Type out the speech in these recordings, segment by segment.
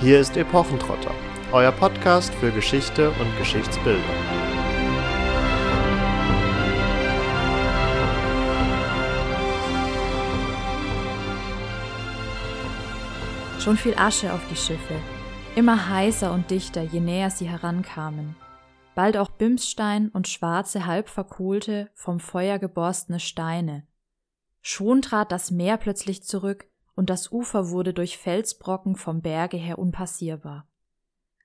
Hier ist Epochentrotter, euer Podcast für Geschichte und Geschichtsbildung. Schon viel Asche auf die Schiffe, immer heißer und dichter, je näher sie herankamen. Bald auch Bimsstein und schwarze, halb verkohlte, vom Feuer geborstene Steine. Schon trat das Meer plötzlich zurück, und das Ufer wurde durch Felsbrocken vom Berge her unpassierbar.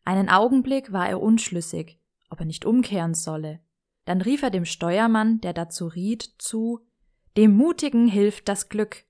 Einen Augenblick war er unschlüssig, ob er nicht umkehren solle. Dann rief er dem Steuermann, der dazu riet, zu Dem Mutigen hilft das Glück.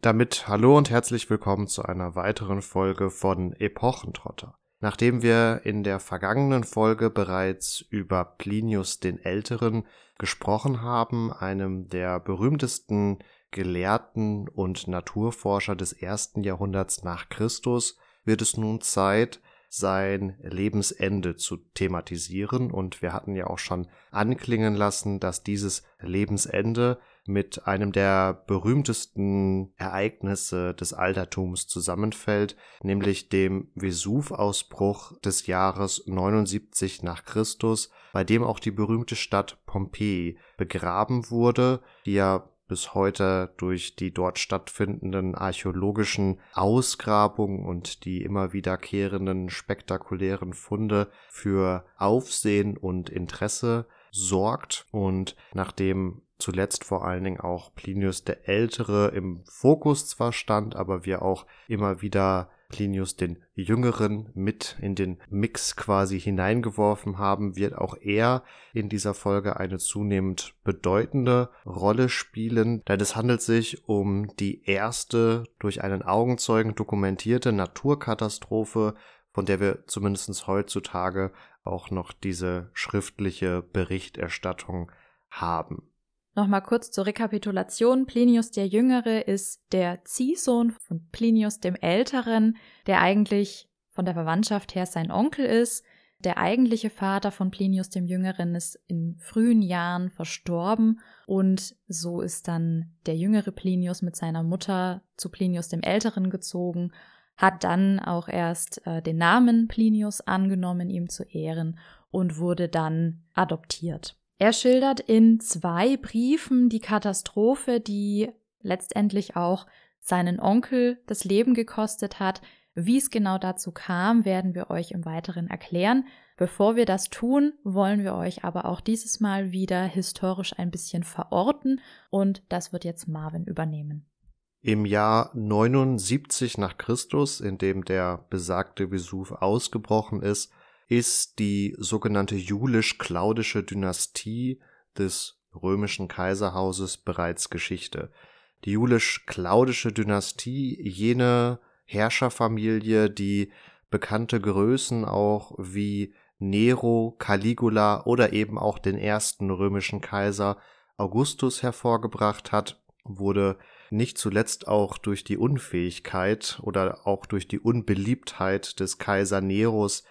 Damit hallo und herzlich willkommen zu einer weiteren Folge von Epochentrotter. Nachdem wir in der vergangenen Folge bereits über Plinius den Älteren gesprochen haben, einem der berühmtesten Gelehrten und Naturforscher des ersten Jahrhunderts nach Christus, wird es nun Zeit, sein Lebensende zu thematisieren. Und wir hatten ja auch schon anklingen lassen, dass dieses Lebensende mit einem der berühmtesten Ereignisse des Altertums zusammenfällt, nämlich dem Vesuv-Ausbruch des Jahres 79 nach Christus, bei dem auch die berühmte Stadt Pompeji begraben wurde, die ja bis heute durch die dort stattfindenden archäologischen Ausgrabungen und die immer wiederkehrenden spektakulären Funde für Aufsehen und Interesse sorgt. Und nachdem zuletzt vor allen Dingen auch Plinius der Ältere im Fokus zwar stand, aber wir auch immer wieder Plinius den Jüngeren mit in den Mix quasi hineingeworfen haben, wird auch er in dieser Folge eine zunehmend bedeutende Rolle spielen, denn es handelt sich um die erste durch einen Augenzeugen dokumentierte Naturkatastrophe, von der wir zumindest heutzutage auch noch diese schriftliche Berichterstattung haben. Nochmal kurz zur Rekapitulation. Plinius der Jüngere ist der Ziehsohn von Plinius dem Älteren, der eigentlich von der Verwandtschaft her sein Onkel ist. Der eigentliche Vater von Plinius dem Jüngeren ist in frühen Jahren verstorben und so ist dann der jüngere Plinius mit seiner Mutter zu Plinius dem Älteren gezogen, hat dann auch erst äh, den Namen Plinius angenommen, ihm zu ehren und wurde dann adoptiert. Er schildert in zwei Briefen die Katastrophe, die letztendlich auch seinen Onkel das Leben gekostet hat. Wie es genau dazu kam, werden wir euch im Weiteren erklären. Bevor wir das tun, wollen wir euch aber auch dieses Mal wieder historisch ein bisschen verorten und das wird jetzt Marvin übernehmen. Im Jahr 79 nach Christus, in dem der besagte Vesuv ausgebrochen ist, ist die sogenannte julisch-claudische Dynastie des römischen Kaiserhauses bereits Geschichte. Die julisch-claudische Dynastie, jene Herrscherfamilie, die bekannte Größen auch wie Nero, Caligula oder eben auch den ersten römischen Kaiser Augustus hervorgebracht hat, wurde nicht zuletzt auch durch die Unfähigkeit oder auch durch die Unbeliebtheit des Kaiser Neros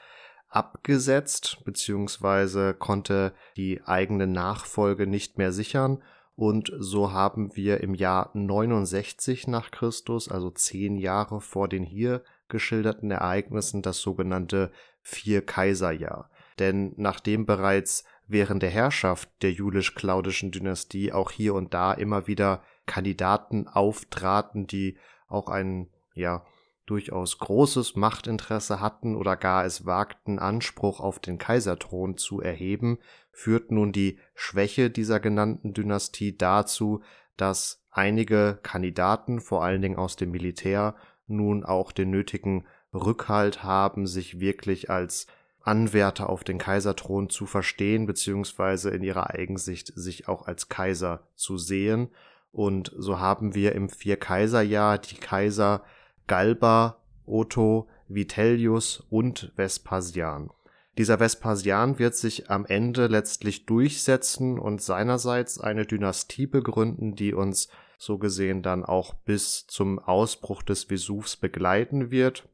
abgesetzt, beziehungsweise konnte die eigene Nachfolge nicht mehr sichern. Und so haben wir im Jahr 69 nach Christus, also zehn Jahre vor den hier geschilderten Ereignissen, das sogenannte Vier-Kaiser-Jahr. Denn nachdem bereits während der Herrschaft der julisch-claudischen Dynastie auch hier und da immer wieder Kandidaten auftraten, die auch einen, ja, durchaus großes Machtinteresse hatten oder gar es wagten, Anspruch auf den Kaiserthron zu erheben, führt nun die Schwäche dieser genannten Dynastie dazu, dass einige Kandidaten, vor allen Dingen aus dem Militär, nun auch den nötigen Rückhalt haben, sich wirklich als Anwärter auf den Kaiserthron zu verstehen, beziehungsweise in ihrer Eigensicht sich auch als Kaiser zu sehen. Und so haben wir im Vier-Kaiser-Jahr die Kaiser Galba, Otto, Vitellius und Vespasian. Dieser Vespasian wird sich am Ende letztlich durchsetzen und seinerseits eine Dynastie begründen, die uns so gesehen dann auch bis zum Ausbruch des Vesuvs begleiten wird.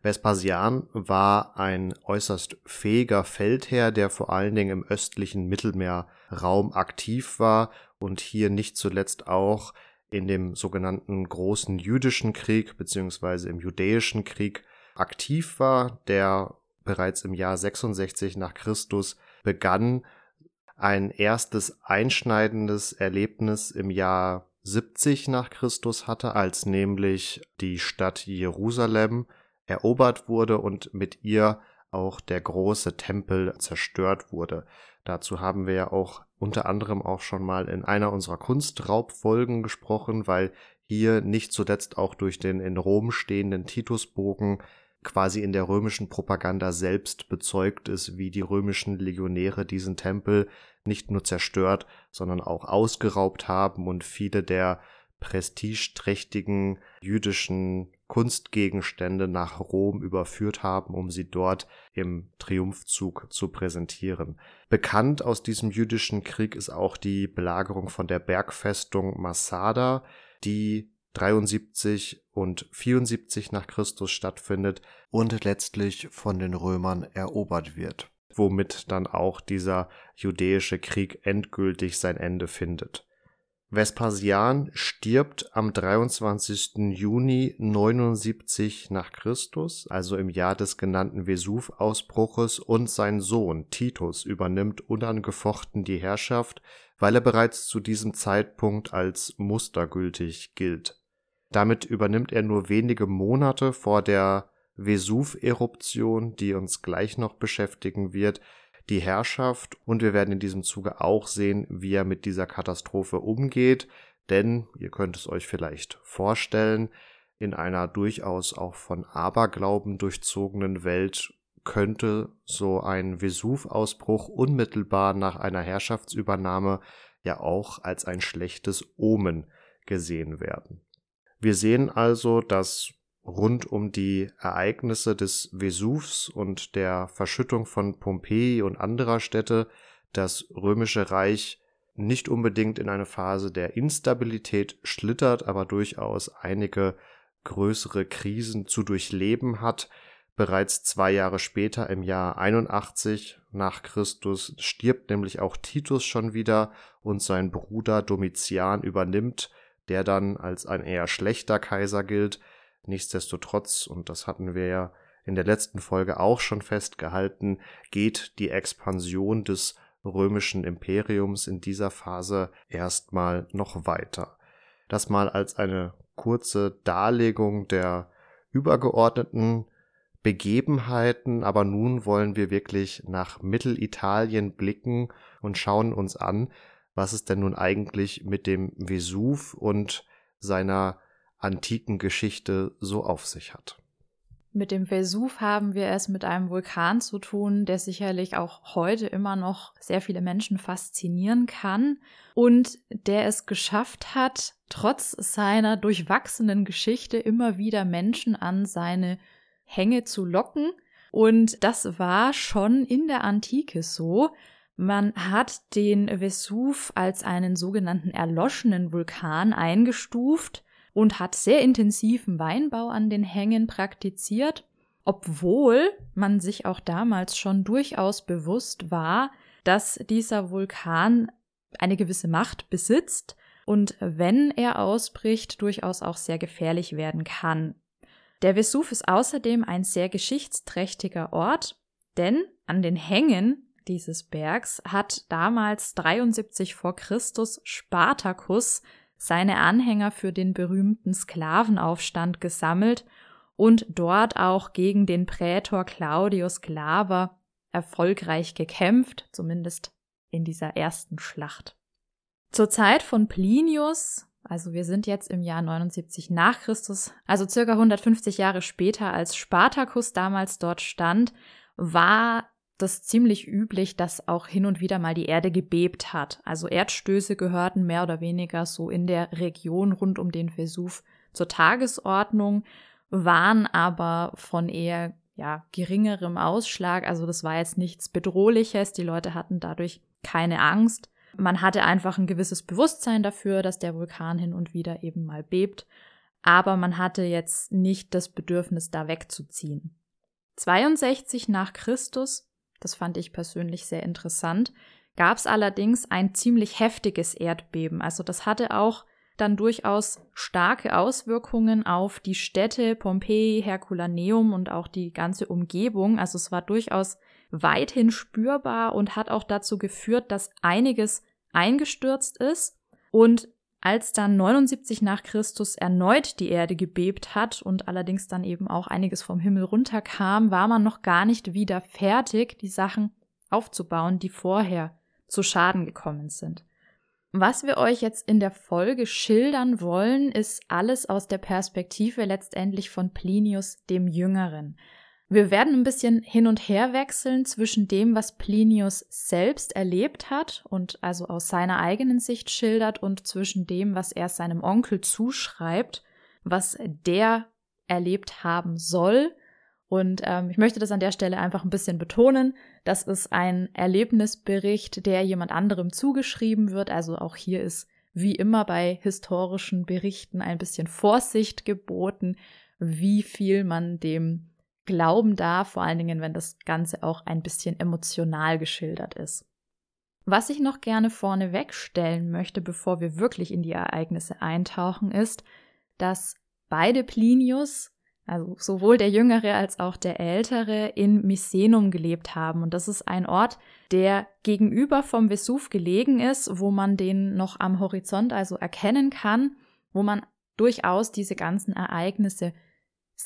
Vespasian war ein äußerst fähiger Feldherr, der vor allen Dingen im östlichen Mittelmeerraum aktiv war und hier nicht zuletzt auch in dem sogenannten Großen Jüdischen Krieg beziehungsweise im Judäischen Krieg aktiv war, der bereits im Jahr 66 nach Christus begann, ein erstes einschneidendes Erlebnis im Jahr 70 nach Christus hatte, als nämlich die Stadt Jerusalem erobert wurde und mit ihr auch der große Tempel zerstört wurde. Dazu haben wir ja auch unter anderem auch schon mal in einer unserer Kunstraubfolgen gesprochen, weil hier nicht zuletzt auch durch den in Rom stehenden Titusbogen quasi in der römischen Propaganda selbst bezeugt ist, wie die römischen Legionäre diesen Tempel nicht nur zerstört, sondern auch ausgeraubt haben und viele der prestigeträchtigen jüdischen Kunstgegenstände nach Rom überführt haben, um sie dort im Triumphzug zu präsentieren. Bekannt aus diesem jüdischen Krieg ist auch die Belagerung von der Bergfestung Masada, die 73 und 74 nach Christus stattfindet und letztlich von den Römern erobert wird, womit dann auch dieser judäische Krieg endgültig sein Ende findet. Vespasian stirbt am 23. Juni 79 nach Christus, also im Jahr des genannten Vesuv-Ausbruches, und sein Sohn Titus übernimmt unangefochten die Herrschaft, weil er bereits zu diesem Zeitpunkt als mustergültig gilt. Damit übernimmt er nur wenige Monate vor der Vesuv-Eruption, die uns gleich noch beschäftigen wird, die Herrschaft und wir werden in diesem Zuge auch sehen, wie er mit dieser Katastrophe umgeht, denn ihr könnt es euch vielleicht vorstellen, in einer durchaus auch von Aberglauben durchzogenen Welt könnte so ein Vesuv-Ausbruch unmittelbar nach einer Herrschaftsübernahme ja auch als ein schlechtes Omen gesehen werden. Wir sehen also, dass rund um die Ereignisse des Vesuvs und der Verschüttung von Pompeji und anderer Städte das römische Reich nicht unbedingt in eine Phase der Instabilität schlittert, aber durchaus einige größere Krisen zu durchleben hat. Bereits zwei Jahre später, im Jahr 81 nach Christus, stirbt nämlich auch Titus schon wieder und sein Bruder Domitian übernimmt der dann als ein eher schlechter Kaiser gilt. Nichtsdestotrotz, und das hatten wir ja in der letzten Folge auch schon festgehalten, geht die Expansion des römischen Imperiums in dieser Phase erstmal noch weiter. Das mal als eine kurze Darlegung der übergeordneten Begebenheiten, aber nun wollen wir wirklich nach Mittelitalien blicken und schauen uns an, was es denn nun eigentlich mit dem Vesuv und seiner antiken Geschichte so auf sich hat. Mit dem Vesuv haben wir es mit einem Vulkan zu tun, der sicherlich auch heute immer noch sehr viele Menschen faszinieren kann und der es geschafft hat, trotz seiner durchwachsenen Geschichte immer wieder Menschen an seine Hänge zu locken. Und das war schon in der Antike so. Man hat den Vesuv als einen sogenannten erloschenen Vulkan eingestuft und hat sehr intensiven Weinbau an den Hängen praktiziert, obwohl man sich auch damals schon durchaus bewusst war, dass dieser Vulkan eine gewisse Macht besitzt und wenn er ausbricht, durchaus auch sehr gefährlich werden kann. Der Vesuv ist außerdem ein sehr geschichtsträchtiger Ort, denn an den Hängen dieses Bergs hat damals 73 vor Christus Spartacus seine Anhänger für den berühmten Sklavenaufstand gesammelt und dort auch gegen den Prätor Claudius Glaber erfolgreich gekämpft, zumindest in dieser ersten Schlacht. Zur Zeit von Plinius, also wir sind jetzt im Jahr 79 nach Christus, also circa 150 Jahre später, als Spartacus damals dort stand, war das ziemlich üblich, dass auch hin und wieder mal die Erde gebebt hat. Also Erdstöße gehörten mehr oder weniger so in der Region rund um den Vesuv zur Tagesordnung, waren aber von eher ja, geringerem Ausschlag. Also das war jetzt nichts Bedrohliches. Die Leute hatten dadurch keine Angst. Man hatte einfach ein gewisses Bewusstsein dafür, dass der Vulkan hin und wieder eben mal bebt. Aber man hatte jetzt nicht das Bedürfnis, da wegzuziehen. 62 nach Christus das fand ich persönlich sehr interessant, gab es allerdings ein ziemlich heftiges Erdbeben. Also das hatte auch dann durchaus starke Auswirkungen auf die Städte Pompeji, Herculaneum und auch die ganze Umgebung. Also es war durchaus weithin spürbar und hat auch dazu geführt, dass einiges eingestürzt ist. Und als dann 79 nach Christus erneut die Erde gebebt hat und allerdings dann eben auch einiges vom Himmel runterkam, war man noch gar nicht wieder fertig, die Sachen aufzubauen, die vorher zu Schaden gekommen sind. Was wir euch jetzt in der Folge schildern wollen, ist alles aus der Perspektive letztendlich von Plinius dem Jüngeren. Wir werden ein bisschen hin und her wechseln zwischen dem, was Plinius selbst erlebt hat und also aus seiner eigenen Sicht schildert und zwischen dem, was er seinem Onkel zuschreibt, was der erlebt haben soll. Und ähm, ich möchte das an der Stelle einfach ein bisschen betonen. Das ist ein Erlebnisbericht, der jemand anderem zugeschrieben wird. Also auch hier ist wie immer bei historischen Berichten ein bisschen Vorsicht geboten, wie viel man dem glauben darf, vor allen Dingen, wenn das Ganze auch ein bisschen emotional geschildert ist. Was ich noch gerne vorne wegstellen möchte, bevor wir wirklich in die Ereignisse eintauchen, ist, dass beide Plinius, also sowohl der Jüngere als auch der Ältere, in Misenum gelebt haben. Und das ist ein Ort, der gegenüber vom Vesuv gelegen ist, wo man den noch am Horizont also erkennen kann, wo man durchaus diese ganzen Ereignisse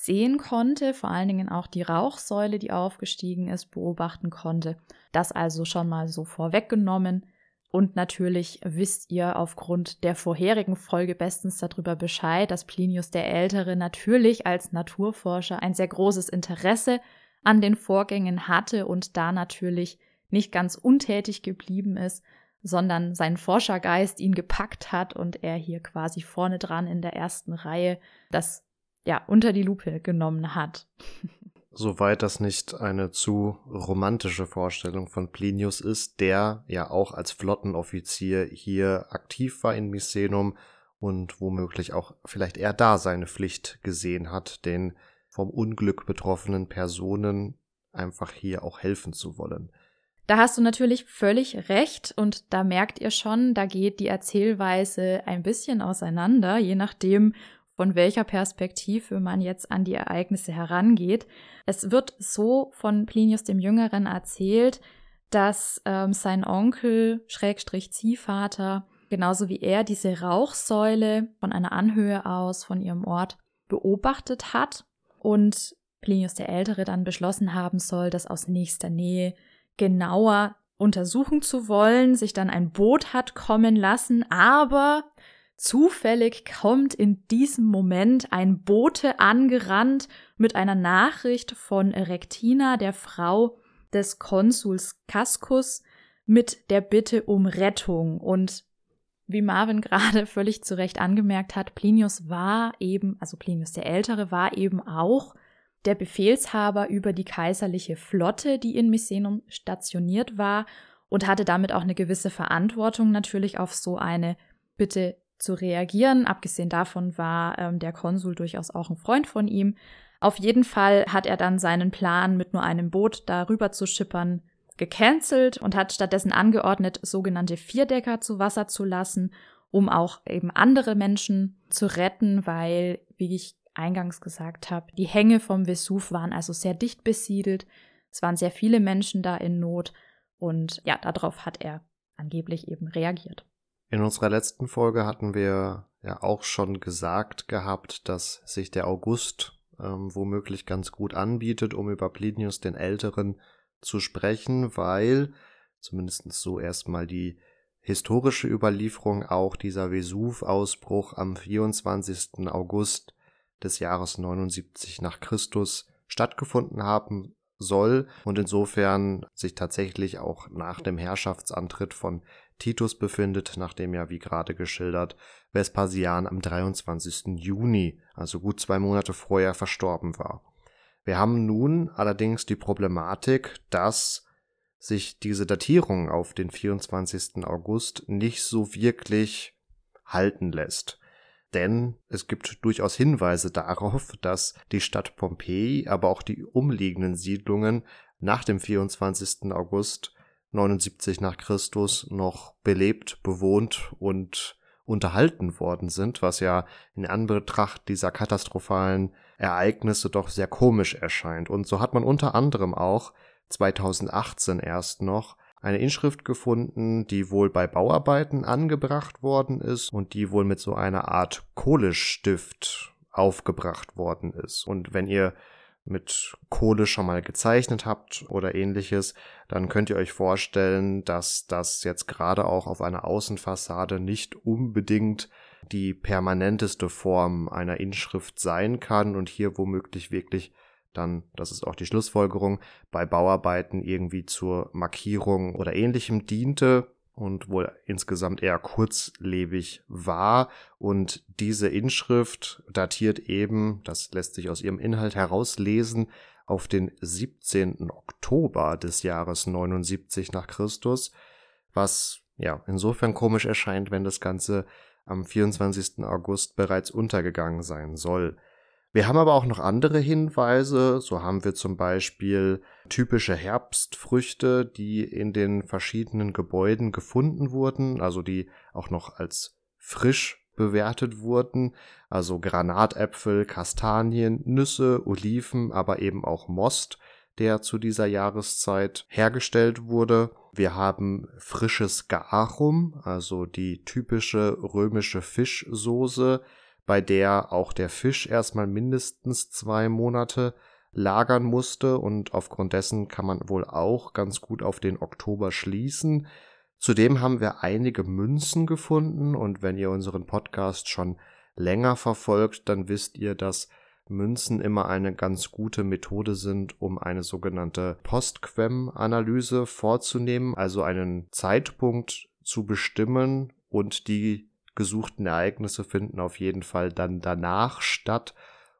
sehen konnte, vor allen Dingen auch die Rauchsäule, die aufgestiegen ist, beobachten konnte. Das also schon mal so vorweggenommen. Und natürlich wisst ihr aufgrund der vorherigen Folge bestens darüber Bescheid, dass Plinius der Ältere natürlich als Naturforscher ein sehr großes Interesse an den Vorgängen hatte und da natürlich nicht ganz untätig geblieben ist, sondern sein Forschergeist ihn gepackt hat und er hier quasi vorne dran in der ersten Reihe das ja, unter die Lupe genommen hat. Soweit das nicht eine zu romantische Vorstellung von Plinius ist, der ja auch als Flottenoffizier hier aktiv war in Misenum und womöglich auch vielleicht eher da seine Pflicht gesehen hat, den vom Unglück betroffenen Personen einfach hier auch helfen zu wollen. Da hast du natürlich völlig recht und da merkt ihr schon, da geht die Erzählweise ein bisschen auseinander, je nachdem, von welcher Perspektive man jetzt an die Ereignisse herangeht. Es wird so von Plinius dem Jüngeren erzählt, dass ähm, sein Onkel, Schrägstrich Ziehvater, genauso wie er diese Rauchsäule von einer Anhöhe aus von ihrem Ort beobachtet hat und Plinius der Ältere dann beschlossen haben soll, das aus nächster Nähe genauer untersuchen zu wollen, sich dann ein Boot hat kommen lassen, aber Zufällig kommt in diesem Moment ein Bote angerannt mit einer Nachricht von Rektina, der Frau des Konsuls Cascus, mit der Bitte um Rettung. Und wie Marvin gerade völlig zu Recht angemerkt hat, Plinius war eben, also Plinius der Ältere war eben auch der Befehlshaber über die kaiserliche Flotte, die in Misenum stationiert war und hatte damit auch eine gewisse Verantwortung natürlich auf so eine Bitte zu reagieren. Abgesehen davon war ähm, der Konsul durchaus auch ein Freund von ihm. Auf jeden Fall hat er dann seinen Plan, mit nur einem Boot darüber zu schippern, gecancelt und hat stattdessen angeordnet, sogenannte Vierdecker zu Wasser zu lassen, um auch eben andere Menschen zu retten, weil, wie ich eingangs gesagt habe, die Hänge vom Vesuv waren also sehr dicht besiedelt. Es waren sehr viele Menschen da in Not und ja, darauf hat er angeblich eben reagiert. In unserer letzten Folge hatten wir ja auch schon gesagt gehabt, dass sich der August ähm, womöglich ganz gut anbietet, um über Plinius den Älteren zu sprechen, weil zumindest so erstmal die historische Überlieferung auch dieser Vesuv-Ausbruch am 24. August des Jahres 79 nach Christus stattgefunden haben soll und insofern sich tatsächlich auch nach dem Herrschaftsantritt von Titus befindet, nachdem ja, wie gerade geschildert, Vespasian am 23. Juni, also gut zwei Monate vorher, verstorben war. Wir haben nun allerdings die Problematik, dass sich diese Datierung auf den 24. August nicht so wirklich halten lässt. Denn es gibt durchaus Hinweise darauf, dass die Stadt Pompeji, aber auch die umliegenden Siedlungen nach dem 24. August 79 nach Christus noch belebt, bewohnt und unterhalten worden sind, was ja in Anbetracht dieser katastrophalen Ereignisse doch sehr komisch erscheint. Und so hat man unter anderem auch 2018 erst noch eine Inschrift gefunden, die wohl bei Bauarbeiten angebracht worden ist und die wohl mit so einer Art Kohlestift aufgebracht worden ist. Und wenn ihr mit Kohle schon mal gezeichnet habt oder ähnliches, dann könnt ihr euch vorstellen, dass das jetzt gerade auch auf einer Außenfassade nicht unbedingt die permanenteste Form einer Inschrift sein kann und hier womöglich wirklich dann, das ist auch die Schlussfolgerung, bei Bauarbeiten irgendwie zur Markierung oder ähnlichem diente und wohl insgesamt eher kurzlebig war. Und diese Inschrift datiert eben, das lässt sich aus ihrem Inhalt herauslesen, auf den 17. Oktober des Jahres 79 nach Christus, was ja insofern komisch erscheint, wenn das Ganze am 24. August bereits untergegangen sein soll. Wir haben aber auch noch andere Hinweise. So haben wir zum Beispiel typische Herbstfrüchte, die in den verschiedenen Gebäuden gefunden wurden, also die auch noch als frisch bewertet wurden. Also Granatäpfel, Kastanien, Nüsse, Oliven, aber eben auch Most, der zu dieser Jahreszeit hergestellt wurde. Wir haben frisches Garum, also die typische römische Fischsoße, bei der auch der Fisch erstmal mindestens zwei Monate lagern musste und aufgrund dessen kann man wohl auch ganz gut auf den Oktober schließen. Zudem haben wir einige Münzen gefunden und wenn ihr unseren Podcast schon länger verfolgt, dann wisst ihr, dass Münzen immer eine ganz gute Methode sind, um eine sogenannte Postquem-Analyse vorzunehmen, also einen Zeitpunkt zu bestimmen und die gesuchten Ereignisse finden auf jeden Fall dann danach statt.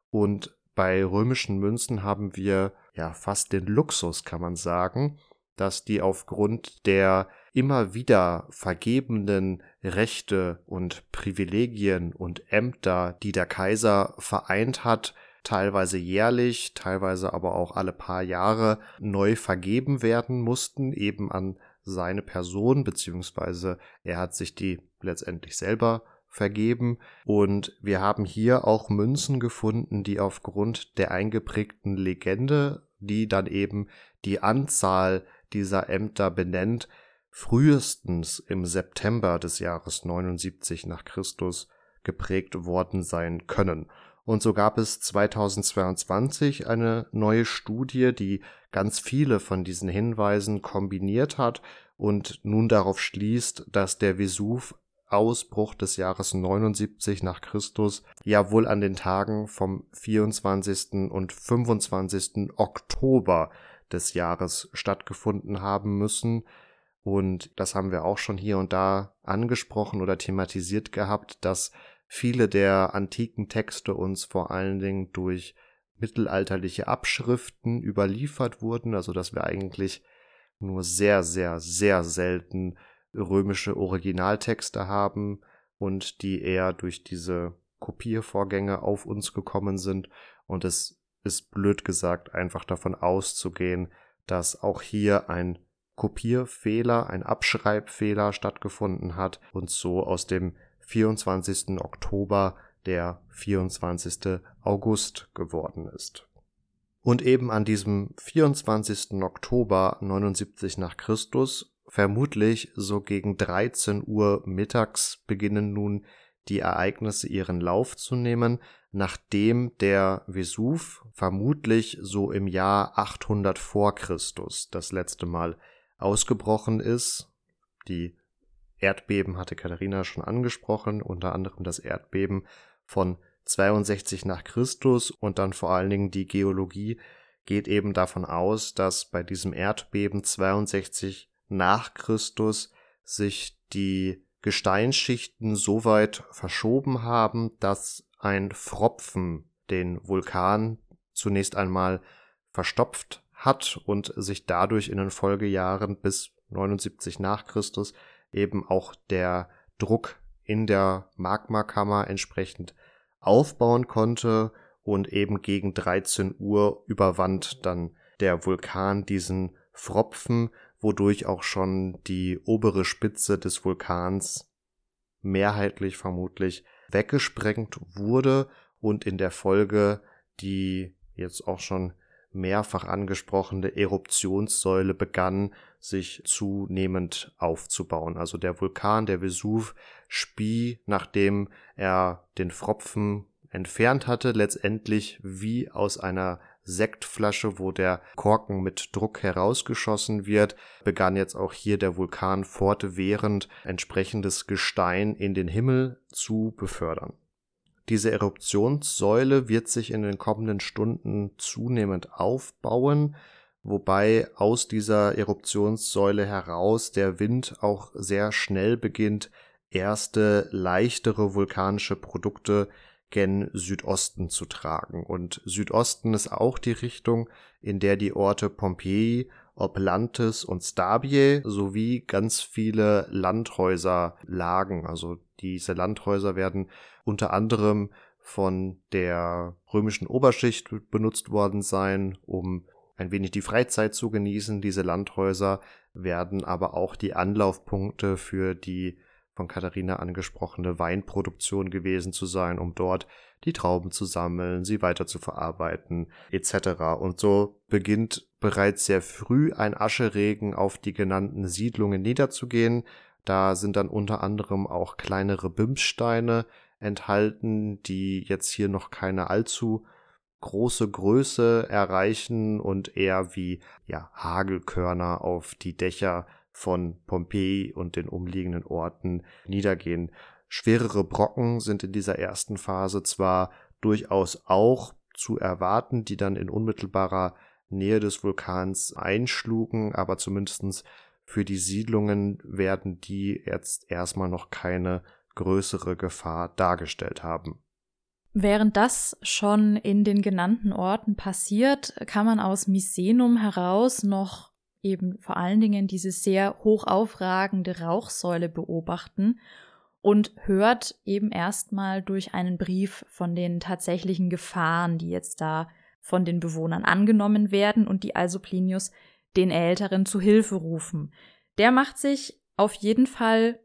Und bei römischen Münzen haben wir ja fast den Luxus, kann man sagen, dass die aufgrund der immer wieder vergebenen Rechte und Privilegien und Ämter, die der Kaiser vereint hat, teilweise jährlich, teilweise aber auch alle paar Jahre neu vergeben werden mussten, eben an seine Person, beziehungsweise er hat sich die letztendlich selber vergeben. Und wir haben hier auch Münzen gefunden, die aufgrund der eingeprägten Legende, die dann eben die Anzahl dieser Ämter benennt, frühestens im September des Jahres 79 nach Christus geprägt worden sein können. Und so gab es 2022 eine neue Studie, die ganz viele von diesen Hinweisen kombiniert hat und nun darauf schließt, dass der Vesuv Ausbruch des Jahres 79 nach Christus ja wohl an den Tagen vom 24. und 25. Oktober des Jahres stattgefunden haben müssen. Und das haben wir auch schon hier und da angesprochen oder thematisiert gehabt, dass viele der antiken Texte uns vor allen Dingen durch mittelalterliche Abschriften überliefert wurden, also dass wir eigentlich nur sehr, sehr, sehr selten römische Originaltexte haben und die eher durch diese Kopiervorgänge auf uns gekommen sind. Und es ist blöd gesagt einfach davon auszugehen, dass auch hier ein Kopierfehler, ein Abschreibfehler stattgefunden hat und so aus dem 24. Oktober der 24. August geworden ist. Und eben an diesem 24. Oktober 79 nach Christus Vermutlich so gegen 13 Uhr mittags beginnen nun die Ereignisse ihren Lauf zu nehmen, nachdem der Vesuv vermutlich so im Jahr 800 vor Christus das letzte Mal ausgebrochen ist. Die Erdbeben hatte Katharina schon angesprochen, unter anderem das Erdbeben von 62 nach Christus und dann vor allen Dingen die Geologie geht eben davon aus, dass bei diesem Erdbeben 62 nach Christus sich die Gesteinsschichten so weit verschoben haben, dass ein Fropfen den Vulkan zunächst einmal verstopft hat und sich dadurch in den Folgejahren bis 79 nach Christus eben auch der Druck in der Magmakammer entsprechend aufbauen konnte und eben gegen 13 Uhr überwand dann der Vulkan diesen Fropfen, wodurch auch schon die obere Spitze des Vulkans mehrheitlich vermutlich weggesprengt wurde und in der Folge die jetzt auch schon mehrfach angesprochene Eruptionssäule begann sich zunehmend aufzubauen. Also der Vulkan, der Vesuv, spie, nachdem er den Pfropfen entfernt hatte, letztendlich wie aus einer Sektflasche, wo der Korken mit Druck herausgeschossen wird, begann jetzt auch hier der Vulkan fortwährend entsprechendes Gestein in den Himmel zu befördern. Diese Eruptionssäule wird sich in den kommenden Stunden zunehmend aufbauen, wobei aus dieser Eruptionssäule heraus der Wind auch sehr schnell beginnt, erste leichtere vulkanische Produkte gen Südosten zu tragen. Und Südosten ist auch die Richtung, in der die Orte Pompeji, Oplantis und Stabie sowie ganz viele Landhäuser lagen. Also diese Landhäuser werden unter anderem von der römischen Oberschicht benutzt worden sein, um ein wenig die Freizeit zu genießen. Diese Landhäuser werden aber auch die Anlaufpunkte für die von Katharina angesprochene Weinproduktion gewesen zu sein, um dort die Trauben zu sammeln, sie weiter zu verarbeiten, etc. Und so beginnt bereits sehr früh ein Ascheregen auf die genannten Siedlungen niederzugehen. Da sind dann unter anderem auch kleinere Bimssteine enthalten, die jetzt hier noch keine allzu große Größe erreichen und eher wie ja, Hagelkörner auf die Dächer von Pompeji und den umliegenden Orten niedergehen. Schwerere Brocken sind in dieser ersten Phase zwar durchaus auch zu erwarten, die dann in unmittelbarer Nähe des Vulkans einschlugen, aber zumindestens für die Siedlungen werden die jetzt erstmal noch keine größere Gefahr dargestellt haben. Während das schon in den genannten Orten passiert, kann man aus Misenum heraus noch eben vor allen Dingen diese sehr hoch aufragende Rauchsäule beobachten und hört eben erstmal durch einen Brief von den tatsächlichen Gefahren, die jetzt da von den Bewohnern angenommen werden und die also Plinius den Älteren zu Hilfe rufen. Der macht sich auf jeden Fall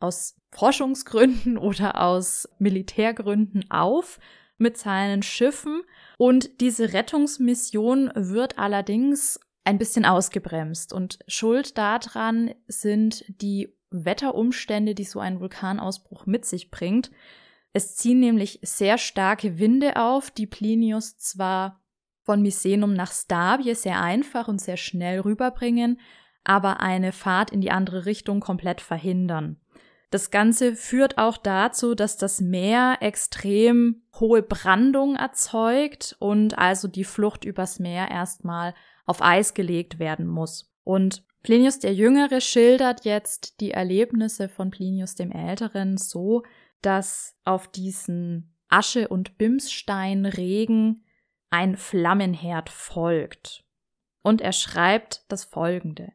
aus Forschungsgründen oder aus Militärgründen auf mit seinen Schiffen und diese Rettungsmission wird allerdings ein bisschen ausgebremst. Und Schuld daran sind die Wetterumstände, die so ein Vulkanausbruch mit sich bringt. Es ziehen nämlich sehr starke Winde auf, die Plinius zwar von Misenum nach Stabie sehr einfach und sehr schnell rüberbringen, aber eine Fahrt in die andere Richtung komplett verhindern. Das Ganze führt auch dazu, dass das Meer extrem hohe Brandung erzeugt und also die Flucht übers Meer erstmal auf Eis gelegt werden muss. Und Plinius der Jüngere schildert jetzt die Erlebnisse von Plinius dem Älteren so, dass auf diesen Asche- und Bimssteinregen ein Flammenherd folgt. Und er schreibt das folgende.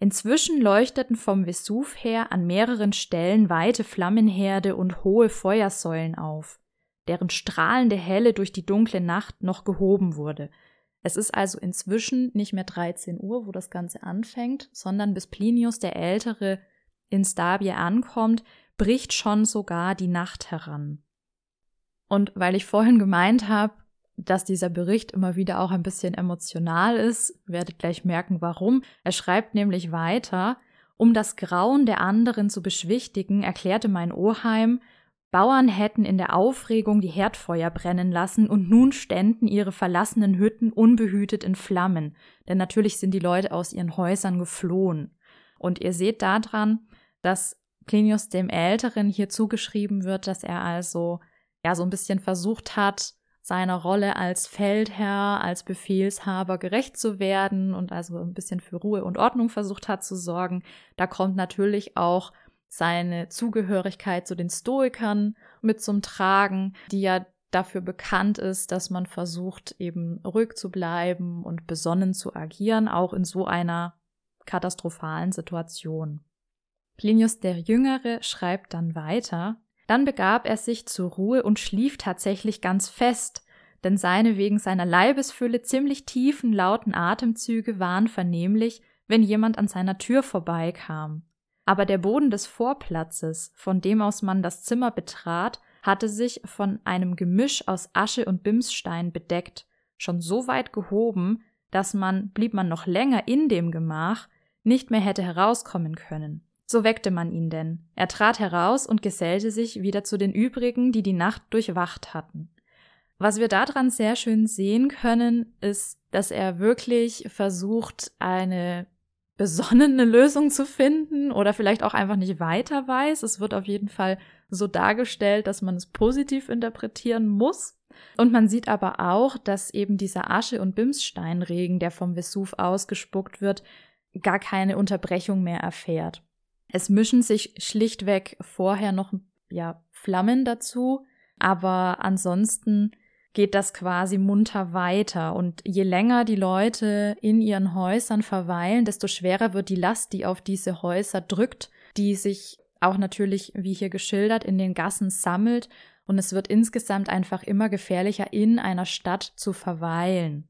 Inzwischen leuchteten vom Vesuv her an mehreren Stellen weite Flammenherde und hohe Feuersäulen auf, deren strahlende Helle durch die dunkle Nacht noch gehoben wurde, es ist also inzwischen nicht mehr 13 Uhr, wo das Ganze anfängt, sondern bis Plinius der Ältere in Stabie ankommt, bricht schon sogar die Nacht heran. Und weil ich vorhin gemeint habe, dass dieser Bericht immer wieder auch ein bisschen emotional ist, werdet gleich merken, warum. Er schreibt nämlich weiter, um das Grauen der anderen zu beschwichtigen, erklärte mein Oheim, Bauern hätten in der Aufregung die Herdfeuer brennen lassen und nun ständen ihre verlassenen Hütten unbehütet in Flammen, denn natürlich sind die Leute aus ihren Häusern geflohen. Und ihr seht daran, dass Plinius dem Älteren hier zugeschrieben wird, dass er also ja so ein bisschen versucht hat, seiner Rolle als Feldherr, als Befehlshaber gerecht zu werden und also ein bisschen für Ruhe und Ordnung versucht hat zu sorgen. Da kommt natürlich auch seine Zugehörigkeit zu den Stoikern mit zum Tragen, die ja dafür bekannt ist, dass man versucht, eben ruhig zu bleiben und besonnen zu agieren, auch in so einer katastrophalen Situation. Plinius der Jüngere schreibt dann weiter, dann begab er sich zur Ruhe und schlief tatsächlich ganz fest, denn seine wegen seiner Leibesfülle ziemlich tiefen, lauten Atemzüge waren vernehmlich, wenn jemand an seiner Tür vorbeikam. Aber der Boden des Vorplatzes, von dem aus man das Zimmer betrat, hatte sich von einem Gemisch aus Asche und Bimsstein bedeckt, schon so weit gehoben, dass man, blieb man noch länger in dem Gemach, nicht mehr hätte herauskommen können. So weckte man ihn denn. Er trat heraus und gesellte sich wieder zu den übrigen, die die Nacht durchwacht hatten. Was wir daran sehr schön sehen können, ist, dass er wirklich versucht, eine besonnene Lösung zu finden oder vielleicht auch einfach nicht weiter weiß. Es wird auf jeden Fall so dargestellt, dass man es positiv interpretieren muss. Und man sieht aber auch, dass eben dieser Asche- und Bimssteinregen, der vom Vesuv ausgespuckt wird, gar keine Unterbrechung mehr erfährt. Es mischen sich schlichtweg vorher noch ja, Flammen dazu, aber ansonsten geht das quasi munter weiter. Und je länger die Leute in ihren Häusern verweilen, desto schwerer wird die Last, die auf diese Häuser drückt, die sich auch natürlich, wie hier geschildert, in den Gassen sammelt. Und es wird insgesamt einfach immer gefährlicher, in einer Stadt zu verweilen.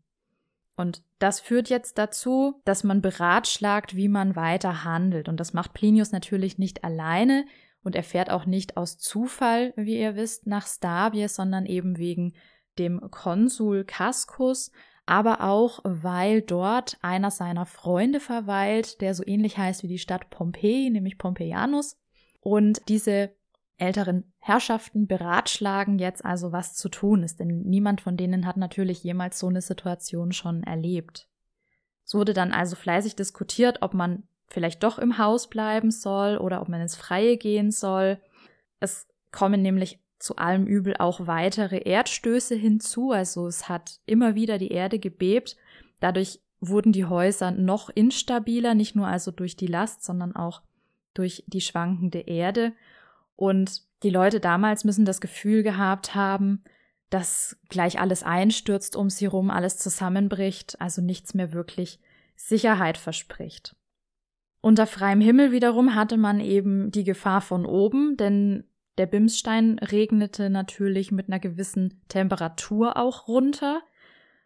Und das führt jetzt dazu, dass man beratschlagt, wie man weiter handelt. Und das macht Plinius natürlich nicht alleine und er fährt auch nicht aus Zufall, wie ihr wisst, nach Stabie, sondern eben wegen dem Konsul Cascus, aber auch weil dort einer seiner Freunde verweilt, der so ähnlich heißt wie die Stadt Pompeji, nämlich Pompeianus. Und diese älteren Herrschaften beratschlagen jetzt also, was zu tun ist, denn niemand von denen hat natürlich jemals so eine Situation schon erlebt. Es wurde dann also fleißig diskutiert, ob man vielleicht doch im Haus bleiben soll oder ob man ins Freie gehen soll. Es kommen nämlich zu allem Übel auch weitere Erdstöße hinzu. Also es hat immer wieder die Erde gebebt. Dadurch wurden die Häuser noch instabiler, nicht nur also durch die Last, sondern auch durch die schwankende Erde. Und die Leute damals müssen das Gefühl gehabt haben, dass gleich alles einstürzt um sie rum, alles zusammenbricht, also nichts mehr wirklich Sicherheit verspricht. Unter freiem Himmel wiederum hatte man eben die Gefahr von oben, denn der Bimsstein regnete natürlich mit einer gewissen Temperatur auch runter.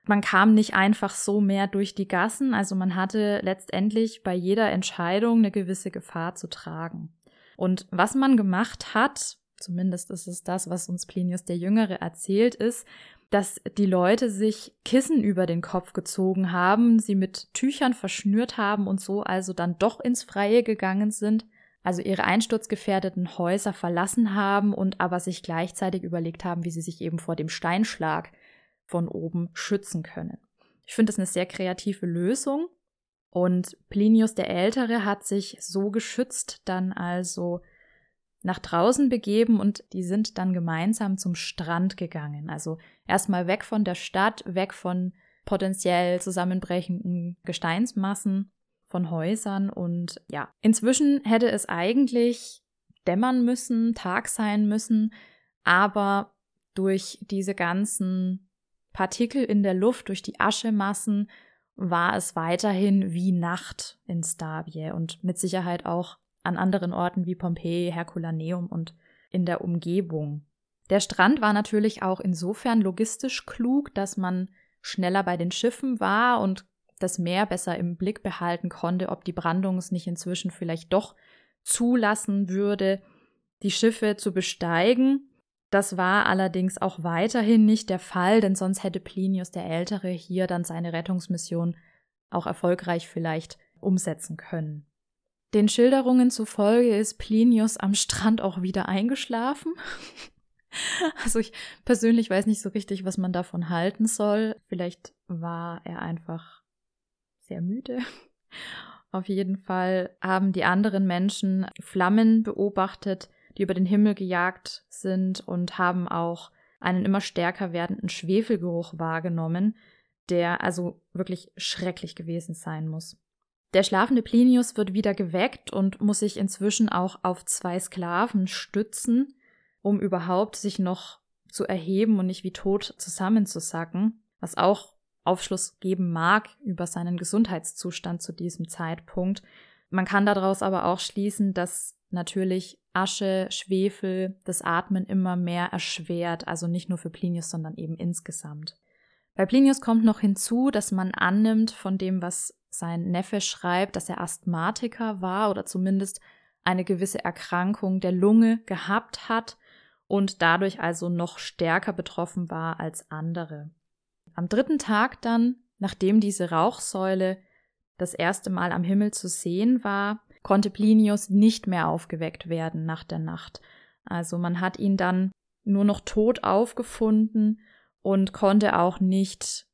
Man kam nicht einfach so mehr durch die Gassen, also man hatte letztendlich bei jeder Entscheidung eine gewisse Gefahr zu tragen. Und was man gemacht hat, zumindest ist es das, was uns Plinius der Jüngere erzählt, ist, dass die Leute sich Kissen über den Kopf gezogen haben, sie mit Tüchern verschnürt haben und so also dann doch ins Freie gegangen sind, also ihre einsturzgefährdeten Häuser verlassen haben und aber sich gleichzeitig überlegt haben, wie sie sich eben vor dem Steinschlag von oben schützen können. Ich finde das eine sehr kreative Lösung. Und Plinius der Ältere hat sich so geschützt dann also nach draußen begeben und die sind dann gemeinsam zum Strand gegangen. Also erstmal weg von der Stadt, weg von potenziell zusammenbrechenden Gesteinsmassen von Häusern und ja, inzwischen hätte es eigentlich dämmern müssen, Tag sein müssen, aber durch diese ganzen Partikel in der Luft, durch die Aschemassen, war es weiterhin wie Nacht in Stabie und mit Sicherheit auch an anderen Orten wie Pompeji, Herculaneum und in der Umgebung. Der Strand war natürlich auch insofern logistisch klug, dass man schneller bei den Schiffen war und das Meer besser im Blick behalten konnte, ob die Brandung es nicht inzwischen vielleicht doch zulassen würde, die Schiffe zu besteigen. Das war allerdings auch weiterhin nicht der Fall, denn sonst hätte Plinius der Ältere hier dann seine Rettungsmission auch erfolgreich vielleicht umsetzen können. Den Schilderungen zufolge ist Plinius am Strand auch wieder eingeschlafen. Also ich persönlich weiß nicht so richtig, was man davon halten soll. Vielleicht war er einfach sehr müde. Auf jeden Fall haben die anderen Menschen Flammen beobachtet, die über den Himmel gejagt sind und haben auch einen immer stärker werdenden Schwefelgeruch wahrgenommen, der also wirklich schrecklich gewesen sein muss. Der schlafende Plinius wird wieder geweckt und muss sich inzwischen auch auf zwei Sklaven stützen, um überhaupt sich noch zu erheben und nicht wie tot zusammenzusacken, was auch Aufschluss geben mag über seinen Gesundheitszustand zu diesem Zeitpunkt. Man kann daraus aber auch schließen, dass natürlich Asche, Schwefel das Atmen immer mehr erschwert, also nicht nur für Plinius, sondern eben insgesamt. Bei Plinius kommt noch hinzu, dass man annimmt von dem, was sein Neffe schreibt, dass er Asthmatiker war oder zumindest eine gewisse Erkrankung der Lunge gehabt hat und dadurch also noch stärker betroffen war als andere. Am dritten Tag dann, nachdem diese Rauchsäule das erste Mal am Himmel zu sehen war, konnte Plinius nicht mehr aufgeweckt werden nach der Nacht. Also man hat ihn dann nur noch tot aufgefunden und konnte auch nicht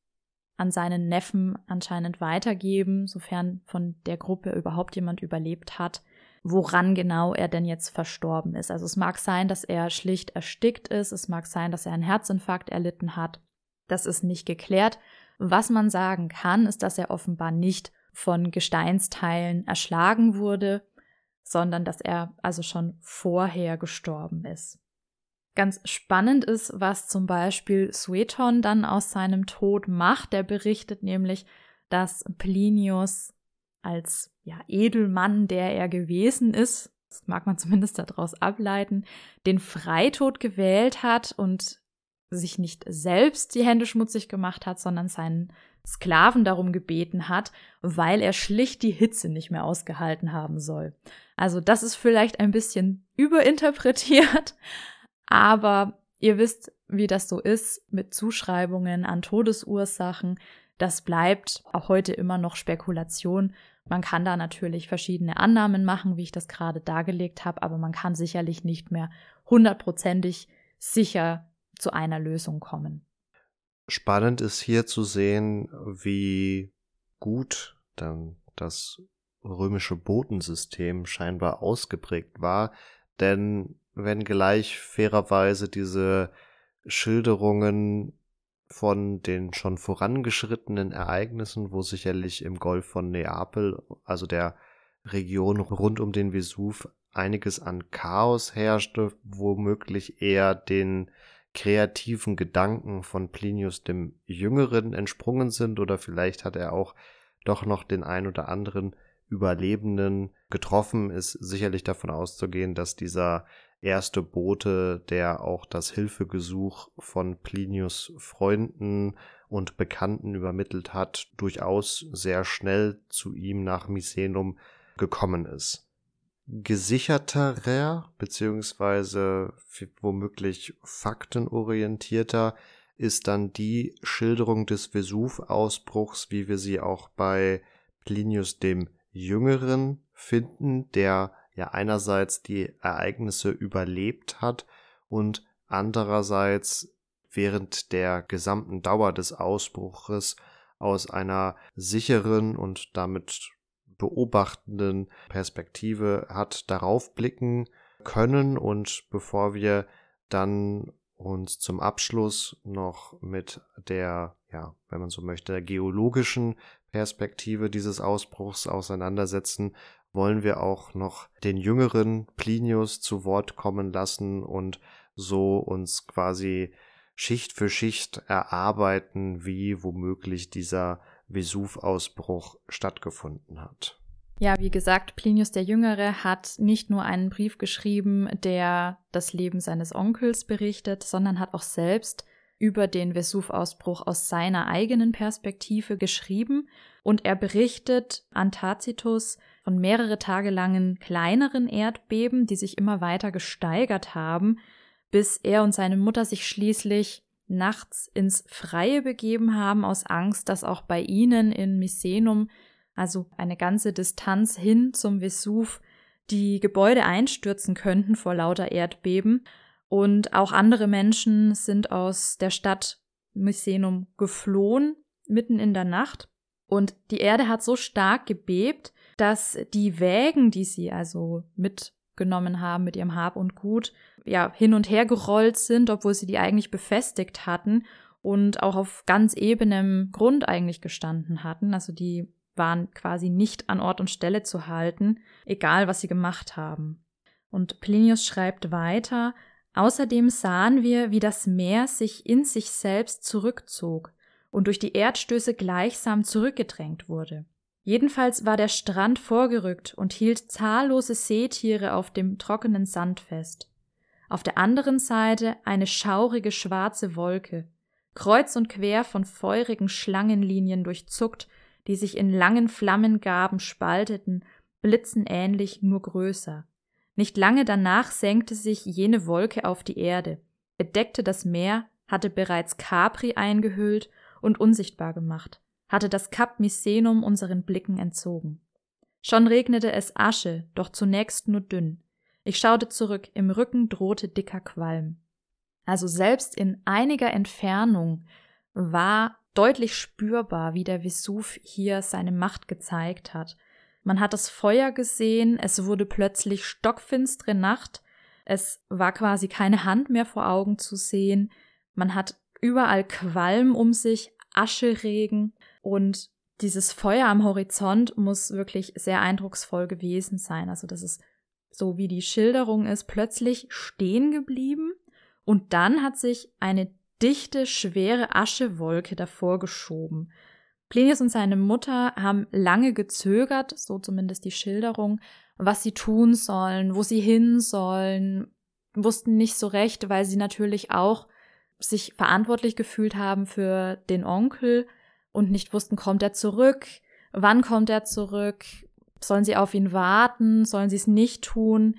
an seinen Neffen anscheinend weitergeben, sofern von der Gruppe überhaupt jemand überlebt hat, woran genau er denn jetzt verstorben ist. Also es mag sein, dass er schlicht erstickt ist, es mag sein, dass er einen Herzinfarkt erlitten hat. Das ist nicht geklärt. Was man sagen kann, ist, dass er offenbar nicht von Gesteinsteilen erschlagen wurde, sondern dass er also schon vorher gestorben ist. Ganz spannend ist, was zum Beispiel Sueton dann aus seinem Tod macht. Der berichtet nämlich, dass Plinius als ja, Edelmann, der er gewesen ist, das mag man zumindest daraus ableiten, den Freitod gewählt hat und sich nicht selbst die Hände schmutzig gemacht hat, sondern seinen Sklaven darum gebeten hat, weil er schlicht die Hitze nicht mehr ausgehalten haben soll. Also das ist vielleicht ein bisschen überinterpretiert, aber ihr wisst, wie das so ist mit Zuschreibungen an Todesursachen. Das bleibt auch heute immer noch Spekulation. Man kann da natürlich verschiedene Annahmen machen, wie ich das gerade dargelegt habe, aber man kann sicherlich nicht mehr hundertprozentig sicher zu einer Lösung kommen. Spannend ist hier zu sehen, wie gut dann das römische Botensystem scheinbar ausgeprägt war, denn wenngleich fairerweise diese Schilderungen von den schon vorangeschrittenen Ereignissen, wo sicherlich im Golf von Neapel, also der Region rund um den Vesuv, einiges an Chaos herrschte, womöglich eher den kreativen Gedanken von Plinius dem Jüngeren entsprungen sind oder vielleicht hat er auch doch noch den ein oder anderen Überlebenden getroffen, ist sicherlich davon auszugehen, dass dieser erste Bote, der auch das Hilfegesuch von Plinius Freunden und Bekannten übermittelt hat, durchaus sehr schnell zu ihm nach Misenum gekommen ist gesicherterer beziehungsweise womöglich faktenorientierter ist dann die Schilderung des Vesuv-Ausbruchs, wie wir sie auch bei Plinius dem Jüngeren finden, der ja einerseits die Ereignisse überlebt hat und andererseits während der gesamten Dauer des Ausbruches aus einer sicheren und damit beobachtenden Perspektive hat, darauf blicken können. Und bevor wir dann uns zum Abschluss noch mit der, ja, wenn man so möchte, geologischen Perspektive dieses Ausbruchs auseinandersetzen, wollen wir auch noch den jüngeren Plinius zu Wort kommen lassen und so uns quasi Schicht für Schicht erarbeiten, wie womöglich dieser Vesuv-Ausbruch stattgefunden hat. Ja, wie gesagt, Plinius der Jüngere hat nicht nur einen Brief geschrieben, der das Leben seines Onkels berichtet, sondern hat auch selbst über den Vesuv-Ausbruch aus seiner eigenen Perspektive geschrieben und er berichtet an Tacitus von mehrere Tage langen kleineren Erdbeben, die sich immer weiter gesteigert haben, bis er und seine Mutter sich schließlich nachts ins Freie begeben haben, aus Angst, dass auch bei ihnen in Misenum, also eine ganze Distanz hin zum Vesuv, die Gebäude einstürzen könnten vor lauter Erdbeben. Und auch andere Menschen sind aus der Stadt Misenum geflohen, mitten in der Nacht. Und die Erde hat so stark gebebt, dass die Wägen, die sie also mitgenommen haben mit ihrem Hab und Gut, ja, hin und her gerollt sind, obwohl sie die eigentlich befestigt hatten und auch auf ganz ebenem Grund eigentlich gestanden hatten. Also die waren quasi nicht an Ort und Stelle zu halten, egal was sie gemacht haben. Und Plinius schreibt weiter, Außerdem sahen wir, wie das Meer sich in sich selbst zurückzog und durch die Erdstöße gleichsam zurückgedrängt wurde. Jedenfalls war der Strand vorgerückt und hielt zahllose Seetiere auf dem trockenen Sand fest auf der anderen Seite eine schaurige schwarze Wolke, kreuz und quer von feurigen Schlangenlinien durchzuckt, die sich in langen Flammengaben spalteten, blitzenähnlich nur größer. Nicht lange danach senkte sich jene Wolke auf die Erde, bedeckte das Meer, hatte bereits Capri eingehüllt und unsichtbar gemacht, hatte das Kap Misenum unseren Blicken entzogen. Schon regnete es Asche, doch zunächst nur dünn. Ich schaute zurück, im Rücken drohte dicker Qualm. Also selbst in einiger Entfernung war deutlich spürbar, wie der Vesuv hier seine Macht gezeigt hat. Man hat das Feuer gesehen, es wurde plötzlich stockfinstere Nacht, es war quasi keine Hand mehr vor Augen zu sehen, man hat überall Qualm um sich, Ascheregen und dieses Feuer am Horizont muss wirklich sehr eindrucksvoll gewesen sein. Also das ist so wie die Schilderung ist, plötzlich stehen geblieben und dann hat sich eine dichte, schwere Aschewolke davor geschoben. Plinius und seine Mutter haben lange gezögert, so zumindest die Schilderung, was sie tun sollen, wo sie hin sollen, wussten nicht so recht, weil sie natürlich auch sich verantwortlich gefühlt haben für den Onkel und nicht wussten, kommt er zurück, wann kommt er zurück, sollen sie auf ihn warten, sollen sie es nicht tun.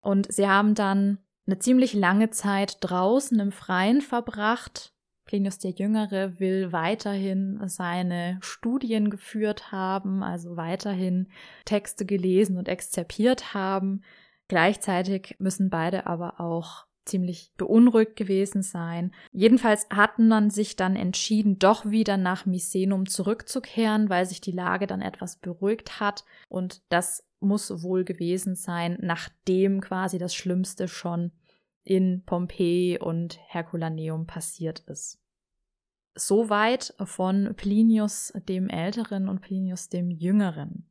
Und sie haben dann eine ziemlich lange Zeit draußen im Freien verbracht, Plinius der Jüngere will weiterhin seine Studien geführt haben, also weiterhin Texte gelesen und exzerpiert haben. Gleichzeitig müssen beide aber auch ziemlich beunruhigt gewesen sein. Jedenfalls hatten man sich dann entschieden, doch wieder nach Misenum zurückzukehren, weil sich die Lage dann etwas beruhigt hat. Und das muss wohl gewesen sein, nachdem quasi das Schlimmste schon in Pompeji und Herculaneum passiert ist. Soweit von Plinius dem Älteren und Plinius dem Jüngeren.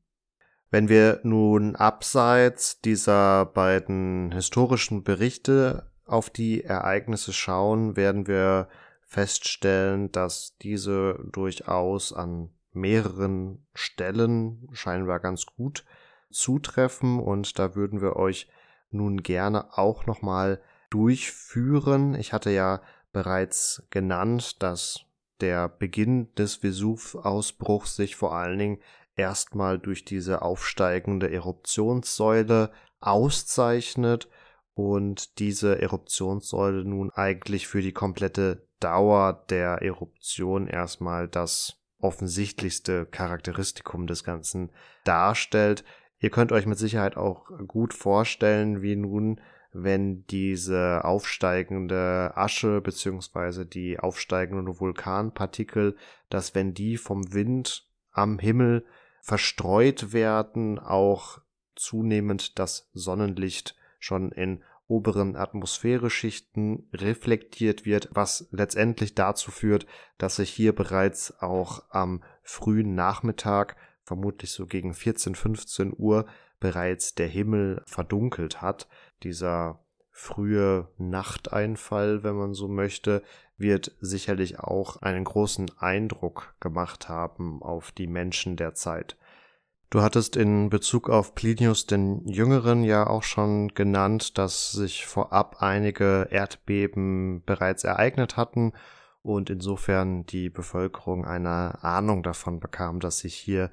Wenn wir nun abseits dieser beiden historischen Berichte auf die Ereignisse schauen, werden wir feststellen, dass diese durchaus an mehreren Stellen scheinbar ganz gut zutreffen und da würden wir euch nun gerne auch nochmal durchführen. Ich hatte ja bereits genannt, dass der Beginn des Vesuv-Ausbruchs sich vor allen Dingen erstmal durch diese aufsteigende Eruptionssäule auszeichnet und diese Eruptionssäule nun eigentlich für die komplette Dauer der Eruption erstmal das offensichtlichste Charakteristikum des Ganzen darstellt. Ihr könnt euch mit Sicherheit auch gut vorstellen, wie nun wenn diese aufsteigende Asche beziehungsweise die aufsteigenden Vulkanpartikel, dass wenn die vom Wind am Himmel verstreut werden, auch zunehmend das Sonnenlicht schon in oberen Atmosphäreschichten reflektiert wird, was letztendlich dazu führt, dass sich hier bereits auch am frühen Nachmittag, vermutlich so gegen 14, 15 Uhr, bereits der Himmel verdunkelt hat. Dieser frühe Nachteinfall, wenn man so möchte, wird sicherlich auch einen großen Eindruck gemacht haben auf die Menschen der Zeit. Du hattest in Bezug auf Plinius den Jüngeren ja auch schon genannt, dass sich vorab einige Erdbeben bereits ereignet hatten und insofern die Bevölkerung eine Ahnung davon bekam, dass sich hier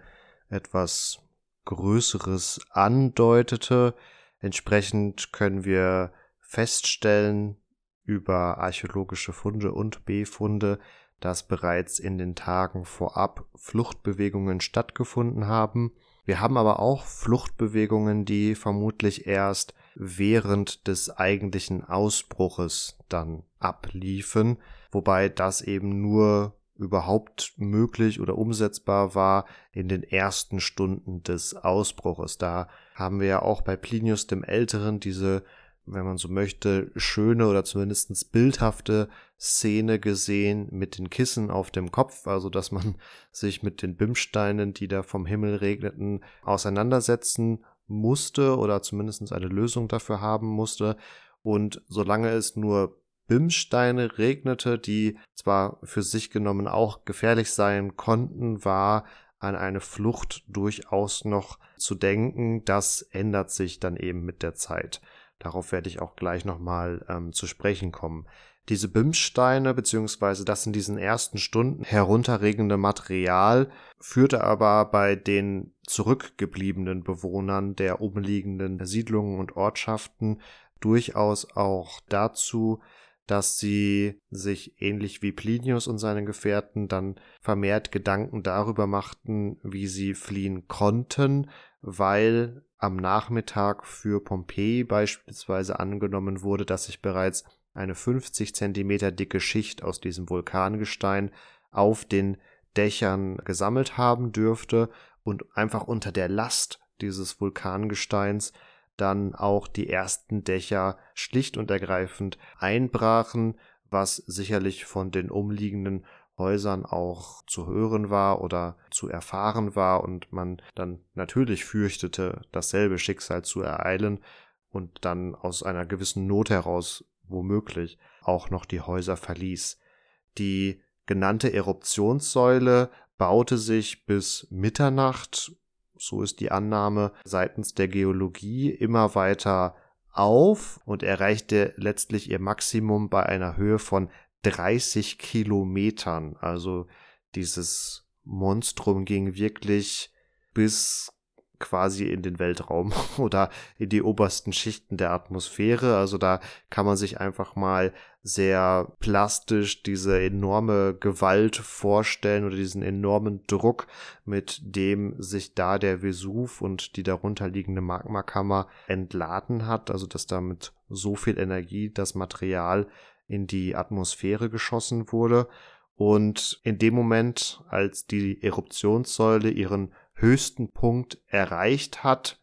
etwas Größeres andeutete. Entsprechend können wir feststellen über archäologische Funde und Befunde, dass bereits in den Tagen vorab Fluchtbewegungen stattgefunden haben. Wir haben aber auch Fluchtbewegungen, die vermutlich erst während des eigentlichen Ausbruches dann abliefen, wobei das eben nur überhaupt möglich oder umsetzbar war in den ersten Stunden des Ausbruches. Da haben wir ja auch bei Plinius dem Älteren diese, wenn man so möchte, schöne oder zumindest bildhafte Szene gesehen mit den Kissen auf dem Kopf, also dass man sich mit den Bimsteinen, die da vom Himmel regneten, auseinandersetzen musste oder zumindest eine Lösung dafür haben musste. Und solange es nur Bimsteine regnete, die zwar für sich genommen auch gefährlich sein konnten, war an eine Flucht durchaus noch zu denken. Das ändert sich dann eben mit der Zeit. Darauf werde ich auch gleich nochmal ähm, zu sprechen kommen. Diese Bimssteine beziehungsweise das in diesen ersten Stunden herunterregende Material führte aber bei den zurückgebliebenen Bewohnern der umliegenden Siedlungen und Ortschaften durchaus auch dazu, dass sie sich ähnlich wie Plinius und seine Gefährten dann vermehrt Gedanken darüber machten, wie sie fliehen konnten, weil am Nachmittag für Pompeji beispielsweise angenommen wurde, dass sich bereits eine 50 Zentimeter dicke Schicht aus diesem Vulkangestein auf den Dächern gesammelt haben dürfte und einfach unter der Last dieses Vulkangesteins dann auch die ersten Dächer schlicht und ergreifend einbrachen, was sicherlich von den umliegenden Häusern auch zu hören war oder zu erfahren war und man dann natürlich fürchtete, dasselbe Schicksal zu ereilen und dann aus einer gewissen Not heraus womöglich auch noch die Häuser verließ. Die genannte Eruptionssäule baute sich bis Mitternacht, so ist die Annahme seitens der Geologie, immer weiter auf und erreichte letztlich ihr Maximum bei einer Höhe von 30 Kilometern. Also dieses Monstrum ging wirklich bis quasi in den Weltraum oder in die obersten Schichten der Atmosphäre. Also da kann man sich einfach mal sehr plastisch diese enorme Gewalt vorstellen oder diesen enormen Druck, mit dem sich da der Vesuv und die darunterliegende Magmakammer entladen hat. Also dass damit so viel Energie das Material in die Atmosphäre geschossen wurde. Und in dem Moment, als die Eruptionssäule ihren höchsten Punkt erreicht hat,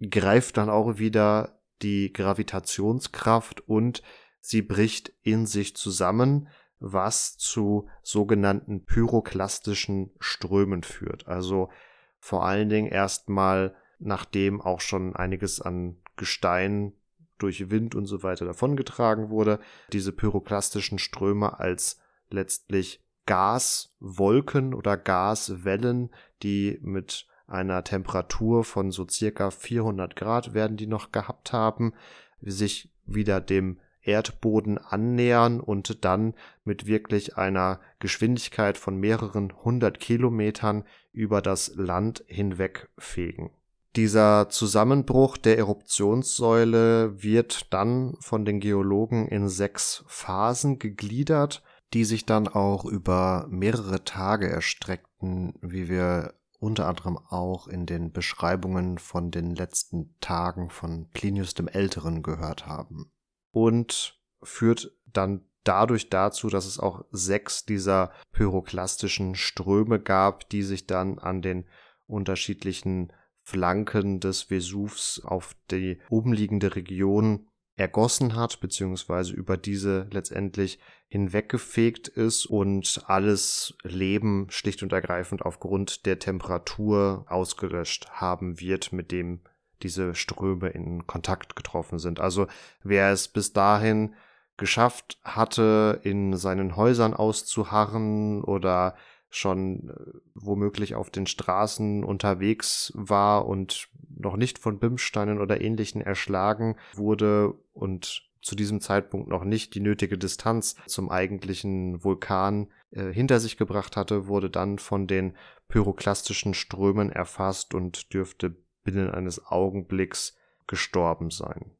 greift dann auch wieder die Gravitationskraft und sie bricht in sich zusammen, was zu sogenannten pyroklastischen Strömen führt. Also vor allen Dingen erstmal, nachdem auch schon einiges an Gestein durch Wind und so weiter davongetragen wurde, diese pyroklastischen Ströme als letztlich Gaswolken oder Gaswellen, die mit einer Temperatur von so circa 400 Grad werden die noch gehabt haben, sich wieder dem Erdboden annähern und dann mit wirklich einer Geschwindigkeit von mehreren hundert Kilometern über das Land hinweg fegen. Dieser Zusammenbruch der Eruptionssäule wird dann von den Geologen in sechs Phasen gegliedert die sich dann auch über mehrere Tage erstreckten, wie wir unter anderem auch in den Beschreibungen von den letzten Tagen von Plinius dem Älteren gehört haben. Und führt dann dadurch dazu, dass es auch sechs dieser pyroklastischen Ströme gab, die sich dann an den unterschiedlichen Flanken des Vesuvs auf die umliegende Region ergossen hat, beziehungsweise über diese letztendlich hinweggefegt ist und alles Leben schlicht und ergreifend aufgrund der Temperatur ausgelöscht haben wird, mit dem diese Ströme in Kontakt getroffen sind. Also wer es bis dahin geschafft hatte, in seinen Häusern auszuharren oder schon äh, womöglich auf den Straßen unterwegs war und noch nicht von Bimsteinen oder ähnlichen erschlagen wurde und zu diesem Zeitpunkt noch nicht die nötige Distanz zum eigentlichen Vulkan äh, hinter sich gebracht hatte, wurde dann von den pyroklastischen Strömen erfasst und dürfte binnen eines Augenblicks gestorben sein.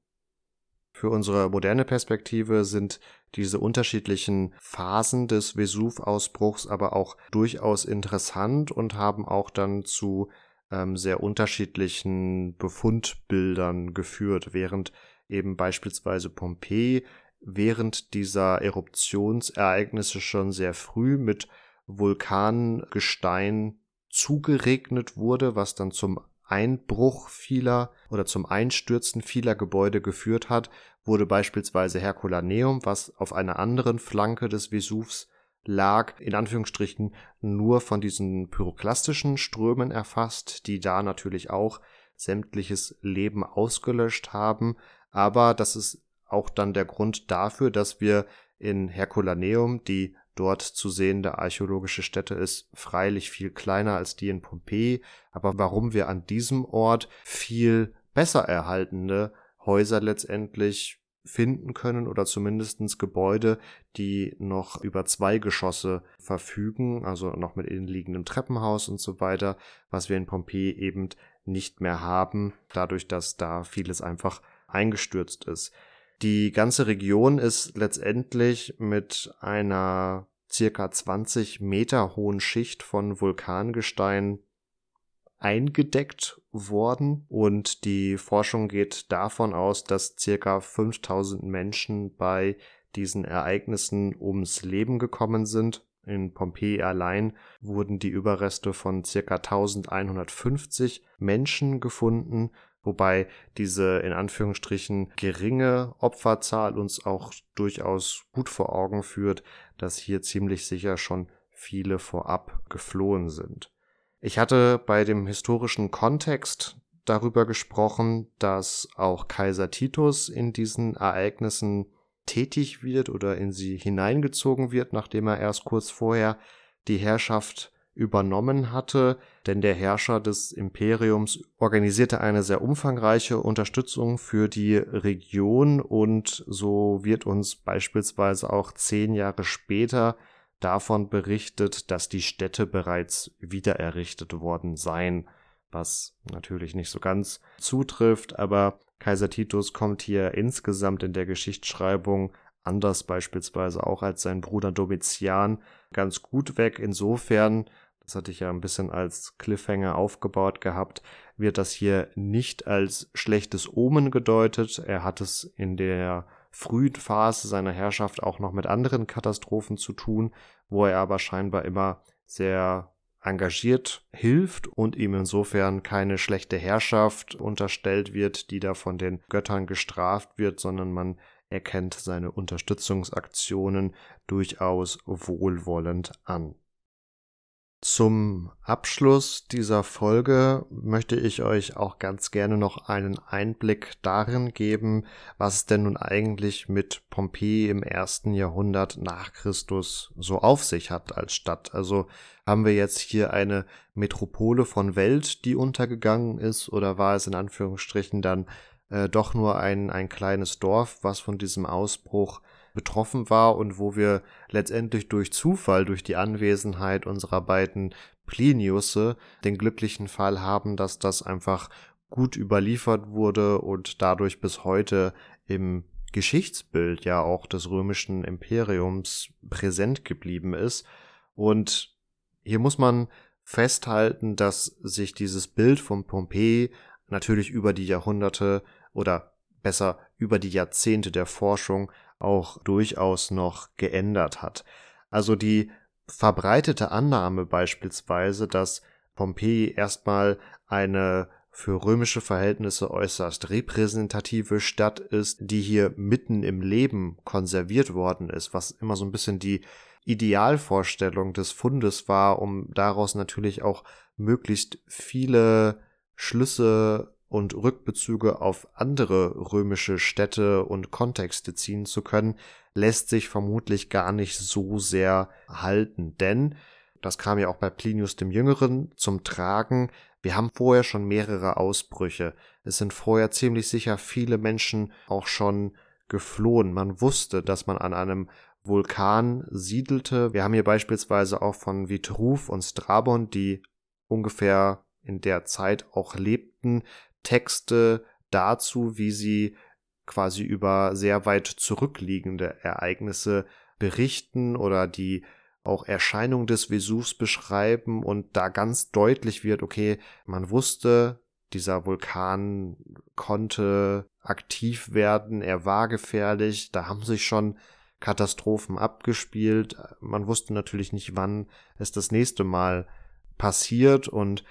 Für unsere moderne Perspektive sind diese unterschiedlichen Phasen des Vesuv-Ausbruchs aber auch durchaus interessant und haben auch dann zu ähm, sehr unterschiedlichen Befundbildern geführt, während eben beispielsweise Pompeji während dieser Eruptionsereignisse schon sehr früh mit Vulkangestein zugeregnet wurde, was dann zum Einbruch vieler oder zum Einstürzen vieler Gebäude geführt hat, wurde beispielsweise Herculaneum, was auf einer anderen Flanke des Vesuvs lag, in Anführungsstrichen nur von diesen pyroklastischen Strömen erfasst, die da natürlich auch sämtliches Leben ausgelöscht haben. Aber das ist auch dann der Grund dafür, dass wir in Herculaneum die dort zu sehende archäologische Stätte ist freilich viel kleiner als die in Pompeji, aber warum wir an diesem Ort viel besser erhaltene Häuser letztendlich finden können oder zumindestens Gebäude, die noch über zwei Geschosse verfügen, also noch mit innenliegendem Treppenhaus und so weiter, was wir in Pompeji eben nicht mehr haben, dadurch, dass da vieles einfach eingestürzt ist. Die ganze Region ist letztendlich mit einer circa 20 Meter hohen Schicht von Vulkangestein eingedeckt worden und die Forschung geht davon aus, dass circa 5000 Menschen bei diesen Ereignissen ums Leben gekommen sind. In Pompeji allein wurden die Überreste von circa 1150 Menschen gefunden, wobei diese in Anführungsstrichen geringe Opferzahl uns auch durchaus gut vor Augen führt, dass hier ziemlich sicher schon viele vorab geflohen sind. Ich hatte bei dem historischen Kontext darüber gesprochen, dass auch Kaiser Titus in diesen Ereignissen tätig wird oder in sie hineingezogen wird, nachdem er erst kurz vorher die Herrschaft übernommen hatte, denn der Herrscher des Imperiums organisierte eine sehr umfangreiche Unterstützung für die Region und so wird uns beispielsweise auch zehn Jahre später davon berichtet, dass die Städte bereits wiedererrichtet worden seien, was natürlich nicht so ganz zutrifft, aber Kaiser Titus kommt hier insgesamt in der Geschichtsschreibung anders beispielsweise auch als sein Bruder Domitian ganz gut weg. Insofern, das hatte ich ja ein bisschen als Cliffhanger aufgebaut gehabt, wird das hier nicht als schlechtes Omen gedeutet. Er hat es in der frühen Phase seiner Herrschaft auch noch mit anderen Katastrophen zu tun, wo er aber scheinbar immer sehr engagiert hilft und ihm insofern keine schlechte Herrschaft unterstellt wird, die da von den Göttern gestraft wird, sondern man erkennt seine Unterstützungsaktionen durchaus wohlwollend an. Zum Abschluss dieser Folge möchte ich euch auch ganz gerne noch einen Einblick darin geben, was es denn nun eigentlich mit Pompeji im ersten Jahrhundert nach Christus so auf sich hat als Stadt. Also haben wir jetzt hier eine Metropole von Welt, die untergegangen ist, oder war es in Anführungsstrichen dann äh, doch nur ein, ein kleines Dorf, was von diesem Ausbruch betroffen war und wo wir letztendlich durch Zufall, durch die Anwesenheit unserer beiden Pliniusse den glücklichen Fall haben, dass das einfach gut überliefert wurde und dadurch bis heute im Geschichtsbild ja auch des römischen Imperiums präsent geblieben ist. Und hier muss man festhalten, dass sich dieses Bild von Pompeji natürlich über die Jahrhunderte oder besser über die Jahrzehnte der Forschung auch durchaus noch geändert hat. Also die verbreitete Annahme beispielsweise, dass Pompeji erstmal eine für römische Verhältnisse äußerst repräsentative Stadt ist, die hier mitten im Leben konserviert worden ist, was immer so ein bisschen die Idealvorstellung des Fundes war, um daraus natürlich auch möglichst viele Schlüsse und Rückbezüge auf andere römische Städte und Kontexte ziehen zu können, lässt sich vermutlich gar nicht so sehr halten. Denn, das kam ja auch bei Plinius dem Jüngeren zum Tragen, wir haben vorher schon mehrere Ausbrüche. Es sind vorher ziemlich sicher viele Menschen auch schon geflohen. Man wusste, dass man an einem Vulkan siedelte. Wir haben hier beispielsweise auch von Vitruv und Strabon, die ungefähr in der Zeit auch lebten, Texte dazu, wie sie quasi über sehr weit zurückliegende Ereignisse berichten oder die auch Erscheinung des Vesuvs beschreiben und da ganz deutlich wird, okay, man wusste, dieser Vulkan konnte aktiv werden, er war gefährlich, da haben sich schon Katastrophen abgespielt. Man wusste natürlich nicht, wann es das nächste Mal passiert und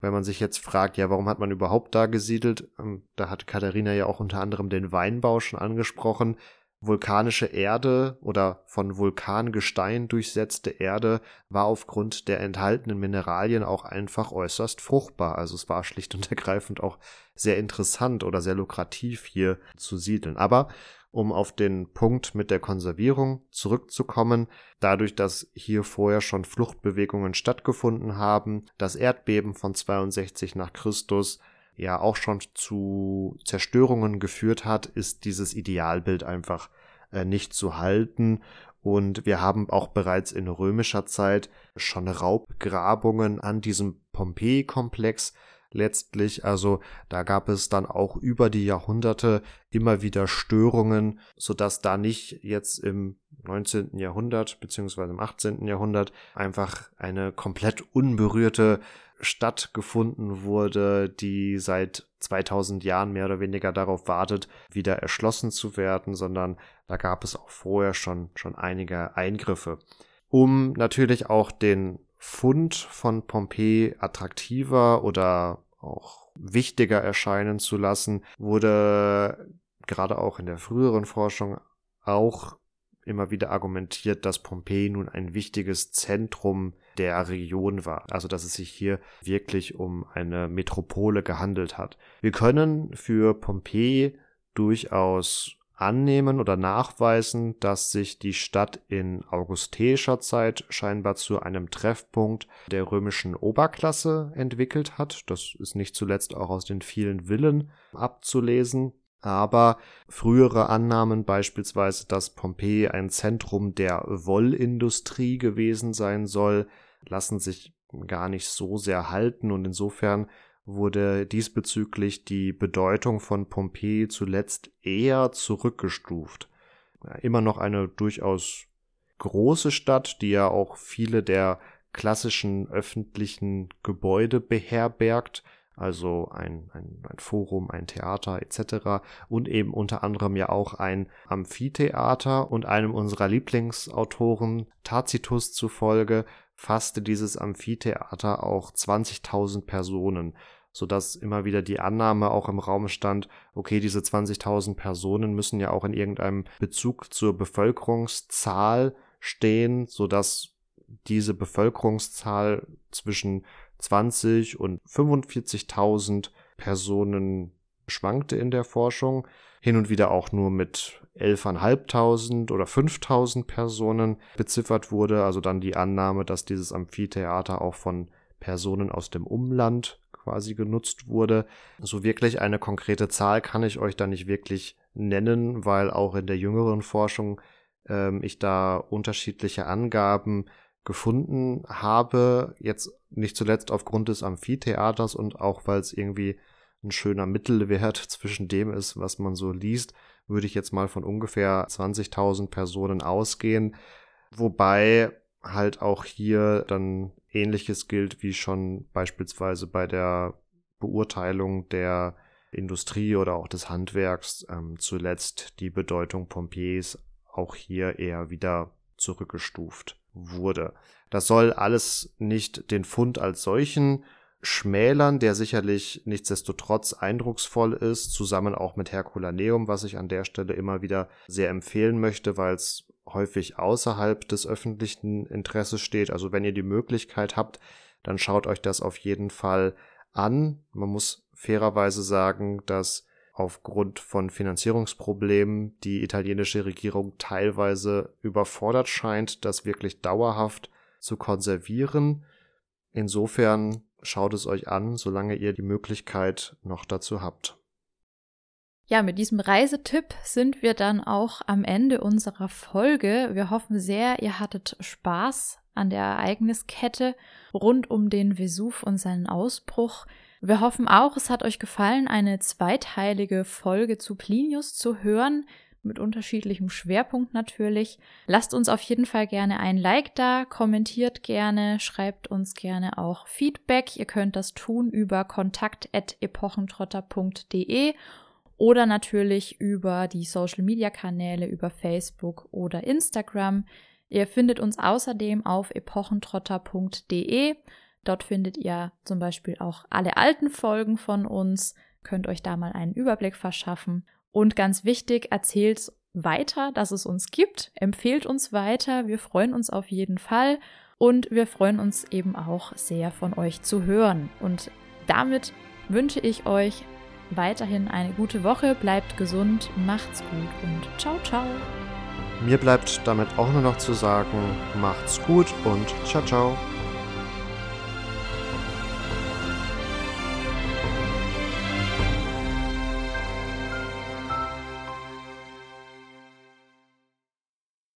wenn man sich jetzt fragt, ja, warum hat man überhaupt da gesiedelt? Ähm, da hat Katharina ja auch unter anderem den Weinbau schon angesprochen. Vulkanische Erde oder von Vulkangestein durchsetzte Erde war aufgrund der enthaltenen Mineralien auch einfach äußerst fruchtbar. Also es war schlicht und ergreifend auch sehr interessant oder sehr lukrativ hier zu siedeln. Aber um auf den Punkt mit der Konservierung zurückzukommen, dadurch, dass hier vorher schon Fluchtbewegungen stattgefunden haben, das Erdbeben von 62 nach Christus ja auch schon zu Zerstörungen geführt hat, ist dieses Idealbild einfach äh, nicht zu halten. Und wir haben auch bereits in römischer Zeit schon Raubgrabungen an diesem Pompeji-Komplex letztlich. Also da gab es dann auch über die Jahrhunderte immer wieder Störungen, sodass da nicht jetzt im 19. Jahrhundert beziehungsweise im 18. Jahrhundert einfach eine komplett unberührte Stadt gefunden wurde, die seit 2000 Jahren mehr oder weniger darauf wartet, wieder erschlossen zu werden, sondern da gab es auch vorher schon, schon einige Eingriffe. Um natürlich auch den Fund von Pompeji attraktiver oder auch wichtiger erscheinen zu lassen, wurde gerade auch in der früheren Forschung auch immer wieder argumentiert, dass Pompeji nun ein wichtiges Zentrum der Region war. Also dass es sich hier wirklich um eine Metropole gehandelt hat. Wir können für Pompeji durchaus annehmen oder nachweisen, dass sich die Stadt in augusteischer Zeit scheinbar zu einem Treffpunkt der römischen Oberklasse entwickelt hat. Das ist nicht zuletzt auch aus den vielen Villen abzulesen. Aber frühere Annahmen beispielsweise, dass Pompeji ein Zentrum der Wollindustrie gewesen sein soll, lassen sich gar nicht so sehr halten und insofern wurde diesbezüglich die Bedeutung von Pompeji zuletzt eher zurückgestuft. Immer noch eine durchaus große Stadt, die ja auch viele der klassischen öffentlichen Gebäude beherbergt, also ein, ein, ein Forum, ein Theater etc. und eben unter anderem ja auch ein Amphitheater und einem unserer Lieblingsautoren Tacitus zufolge fasste dieses Amphitheater auch 20.000 Personen, sodass immer wieder die Annahme auch im Raum stand, okay, diese 20.000 Personen müssen ja auch in irgendeinem Bezug zur Bevölkerungszahl stehen, sodass diese Bevölkerungszahl zwischen 20 und 45.000 Personen schwankte in der Forschung, hin und wieder auch nur mit 11.500 oder 5.000 Personen beziffert wurde, also dann die Annahme, dass dieses Amphitheater auch von Personen aus dem Umland quasi genutzt wurde. So wirklich eine konkrete Zahl kann ich euch da nicht wirklich nennen, weil auch in der jüngeren Forschung ähm, ich da unterschiedliche Angaben gefunden habe, jetzt nicht zuletzt aufgrund des Amphitheaters und auch weil es irgendwie ein schöner Mittelwert zwischen dem ist, was man so liest, würde ich jetzt mal von ungefähr 20.000 Personen ausgehen, wobei halt auch hier dann ähnliches gilt wie schon beispielsweise bei der Beurteilung der Industrie oder auch des Handwerks ähm, zuletzt die Bedeutung Pompeis auch hier eher wieder zurückgestuft wurde. Das soll alles nicht den Fund als solchen schmälern, der sicherlich nichtsdestotrotz eindrucksvoll ist, zusammen auch mit Herculaneum, was ich an der Stelle immer wieder sehr empfehlen möchte, weil es häufig außerhalb des öffentlichen Interesses steht. Also wenn ihr die Möglichkeit habt, dann schaut euch das auf jeden Fall an. Man muss fairerweise sagen, dass aufgrund von Finanzierungsproblemen die italienische Regierung teilweise überfordert scheint, das wirklich dauerhaft zu konservieren. Insofern schaut es euch an, solange ihr die Möglichkeit noch dazu habt. Ja, mit diesem Reisetipp sind wir dann auch am Ende unserer Folge. Wir hoffen sehr, ihr hattet Spaß an der Ereigniskette rund um den Vesuv und seinen Ausbruch. Wir hoffen auch, es hat euch gefallen, eine zweiteilige Folge zu Plinius zu hören mit unterschiedlichem Schwerpunkt natürlich. Lasst uns auf jeden Fall gerne ein Like da, kommentiert gerne, schreibt uns gerne auch Feedback. Ihr könnt das tun über kontakt.epochentrotter.de oder natürlich über die Social Media Kanäle, über Facebook oder Instagram. Ihr findet uns außerdem auf epochentrotter.de. Dort findet ihr zum Beispiel auch alle alten Folgen von uns, könnt euch da mal einen Überblick verschaffen und ganz wichtig, erzählt weiter, dass es uns gibt, empfehlt uns weiter. Wir freuen uns auf jeden Fall und wir freuen uns eben auch sehr von euch zu hören. Und damit wünsche ich euch weiterhin eine gute Woche, bleibt gesund, macht's gut und ciao, ciao. Mir bleibt damit auch nur noch zu sagen, macht's gut und ciao, ciao.